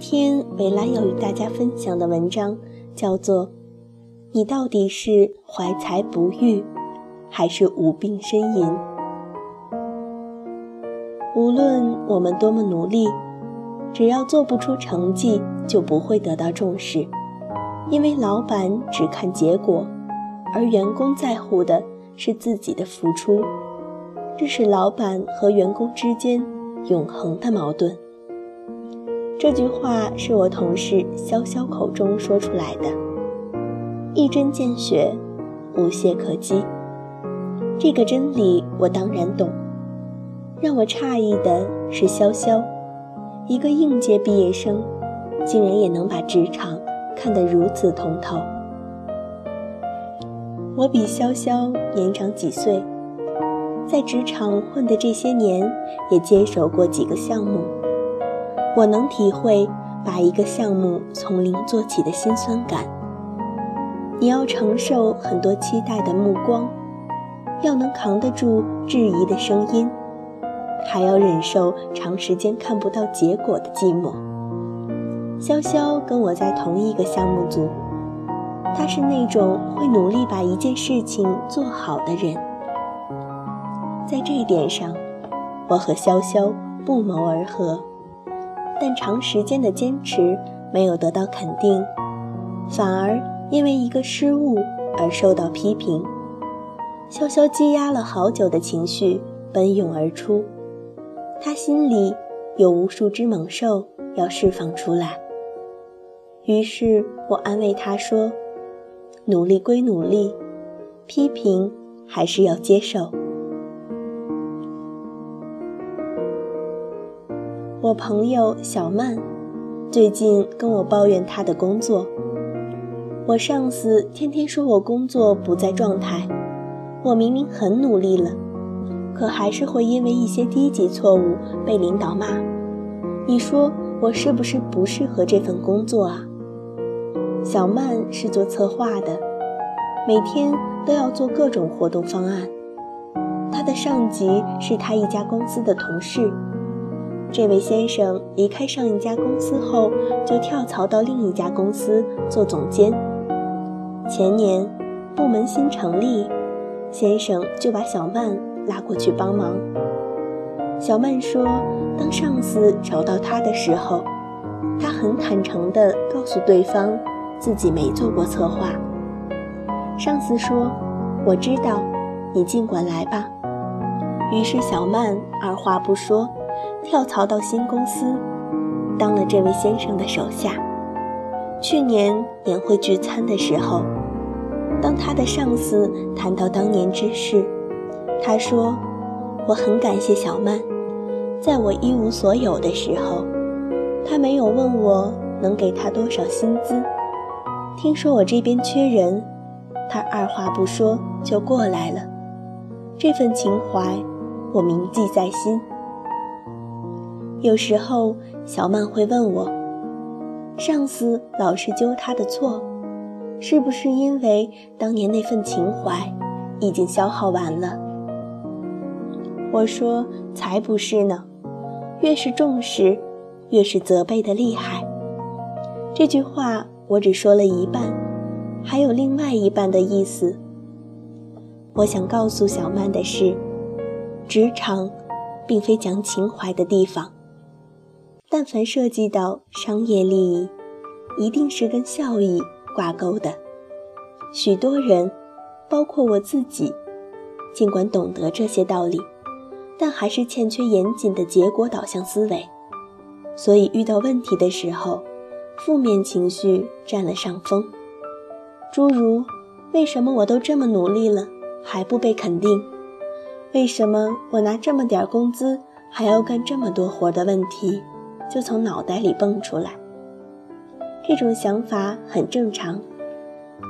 今天维拉要与大家分享的文章叫做《你到底是怀才不遇，还是无病呻吟》？无论我们多么努力，只要做不出成绩，就不会得到重视，因为老板只看结果，而员工在乎的是自己的付出。这是老板和员工之间永恒的矛盾。这句话是我同事潇潇口中说出来的，一针见血，无懈可击。这个真理我当然懂。让我诧异的是，潇潇，一个应届毕业生，竟然也能把职场看得如此通透。我比潇潇年长几岁，在职场混的这些年，也接手过几个项目。我能体会把一个项目从零做起的辛酸感。你要承受很多期待的目光，要能扛得住质疑的声音，还要忍受长时间看不到结果的寂寞。潇潇跟我在同一个项目组，他是那种会努力把一件事情做好的人。在这一点上，我和潇潇不谋而合。但长时间的坚持没有得到肯定，反而因为一个失误而受到批评。潇潇积压了好久的情绪奔涌而出，他心里有无数只猛兽要释放出来。于是我安慰他说：“努力归努力，批评还是要接受。”我朋友小曼最近跟我抱怨她的工作。我上司天天说我工作不在状态，我明明很努力了，可还是会因为一些低级错误被领导骂。你说我是不是不适合这份工作啊？小曼是做策划的，每天都要做各种活动方案。她的上级是她一家公司的同事。这位先生离开上一家公司后，就跳槽到另一家公司做总监。前年，部门新成立，先生就把小曼拉过去帮忙。小曼说，当上司找到他的时候，他很坦诚地告诉对方自己没做过策划。上司说：“我知道，你尽管来吧。”于是小曼二话不说。跳槽到新公司，当了这位先生的手下。去年年会聚餐的时候，当他的上司谈到当年之事，他说：“我很感谢小曼，在我一无所有的时候，他没有问我能给他多少薪资。听说我这边缺人，他二话不说就过来了。这份情怀，我铭记在心。”有时候，小曼会问我：“上司老是揪他的错，是不是因为当年那份情怀已经消耗完了？”我说：“才不是呢，越是重视，越是责备的厉害。”这句话我只说了一半，还有另外一半的意思。我想告诉小曼的是，职场并非讲情怀的地方。但凡涉及到商业利益，一定是跟效益挂钩的。许多人，包括我自己，尽管懂得这些道理，但还是欠缺严谨的结果导向思维。所以遇到问题的时候，负面情绪占了上风。诸如“为什么我都这么努力了，还不被肯定？为什么我拿这么点工资，还要干这么多活”的问题。就从脑袋里蹦出来。这种想法很正常，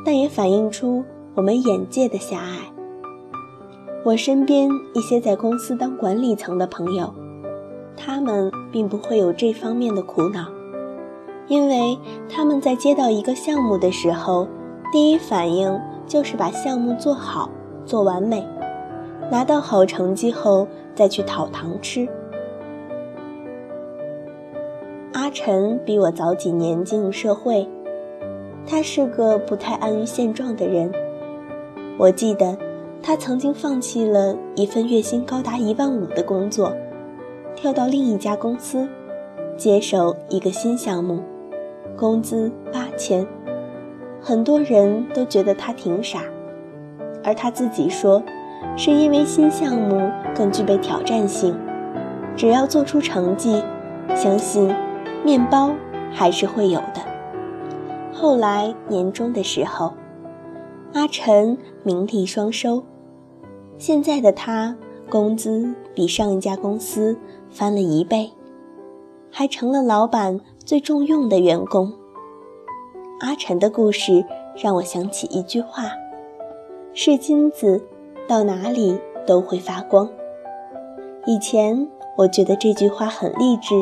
但也反映出我们眼界的狭隘。我身边一些在公司当管理层的朋友，他们并不会有这方面的苦恼，因为他们在接到一个项目的时候，第一反应就是把项目做好、做完美，拿到好成绩后再去讨糖吃。阿晨比我早几年进入社会，他是个不太安于现状的人。我记得他曾经放弃了一份月薪高达一万五的工作，跳到另一家公司，接手一个新项目，工资八千。很多人都觉得他挺傻，而他自己说，是因为新项目更具备挑战性，只要做出成绩，相信。面包还是会有的。后来年终的时候，阿晨名利双收，现在的他工资比上一家公司翻了一倍，还成了老板最重用的员工。阿晨的故事让我想起一句话：“是金子，到哪里都会发光。”以前我觉得这句话很励志。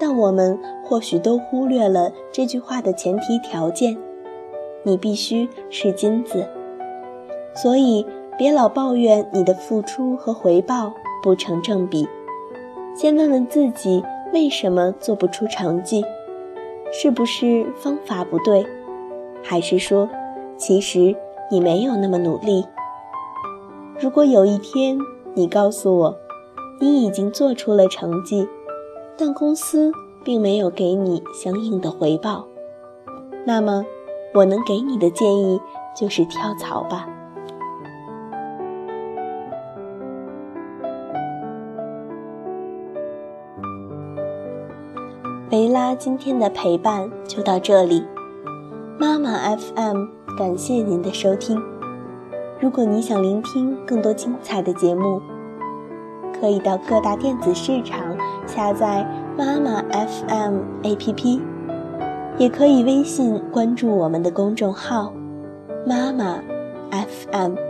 但我们或许都忽略了这句话的前提条件：你必须是金子。所以，别老抱怨你的付出和回报不成正比。先问问自己，为什么做不出成绩？是不是方法不对？还是说，其实你没有那么努力？如果有一天你告诉我，你已经做出了成绩，但公司并没有给你相应的回报，那么我能给你的建议就是跳槽吧。维拉今天的陪伴就到这里，妈妈 FM 感谢您的收听。如果你想聆听更多精彩的节目，可以到各大电子市场下载妈妈 FM APP，也可以微信关注我们的公众号妈妈 FM。